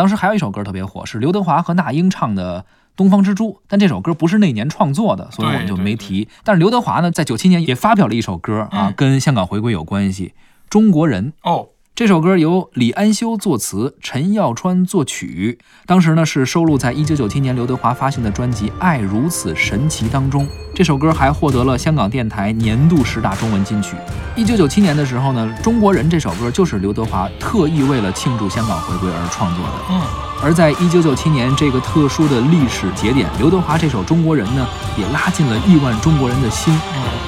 当时还有一首歌特别火，是刘德华和那英唱的《东方之珠》，但这首歌不是那年创作的，所以我们就没提。但是刘德华呢，在九七年也发表了一首歌啊，跟香港回归有关系，《中国人》哦。这首歌由李安修作词，陈耀川作曲。当时呢是收录在一九九七年刘德华发行的专辑《爱如此神奇》当中。这首歌还获得了香港电台年度十大中文金曲。一九九七年的时候呢，《中国人》这首歌就是刘德华特意为了庆祝香港回归而创作的。嗯，而在一九九七年这个特殊的历史节点，刘德华这首《中国人》呢，也拉近了亿万中国人的心，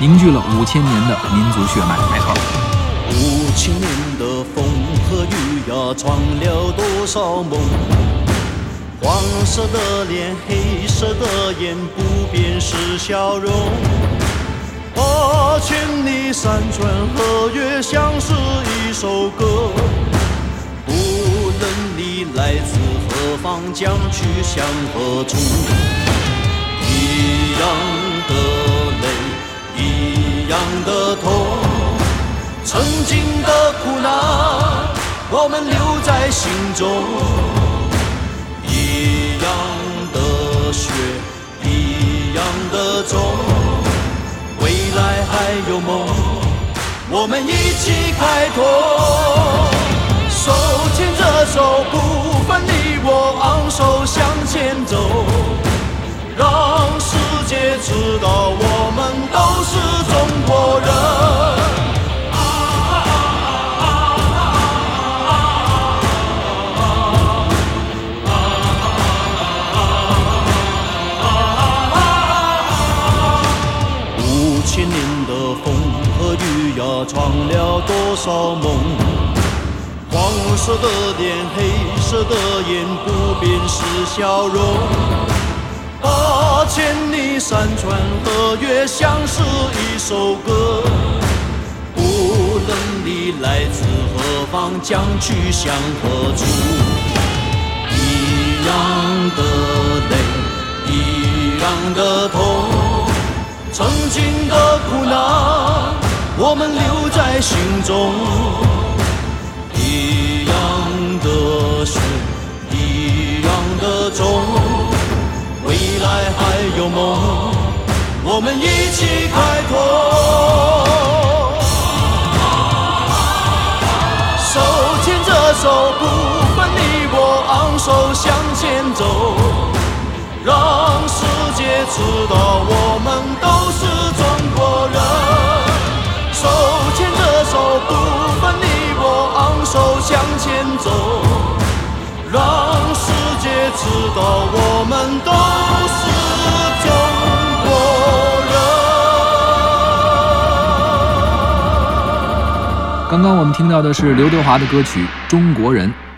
凝聚了五千年的民族血脉。没错，五千年的。风和雨呀，闯了多少梦？黄色的脸，黑色的眼，不变是笑容。八千里山川河岳，像是一首歌。无论你来自何方，将去向何处，一样的泪，一样的痛。曾经的苦难，我们留在心中。一样的血，一样的种，未来还有梦，我们一起开拓。手牵着手，不分你我，昂首向前走，千年的风和雨呀闯了多少梦？黄色的脸，黑色的眼，不变是笑容。八千里山川河岳，像是一首歌。无论你来自何方，将去向何处，一样的泪，一样的痛，曾经苦难。我们留在心中，一样的血，一样的种，未来还有梦，我们一起开拓。手牵着手，不分你我，昂首向前走，让世界知道我道我们都是中国人。刚刚我们听到的是刘德华的歌曲《中国人》。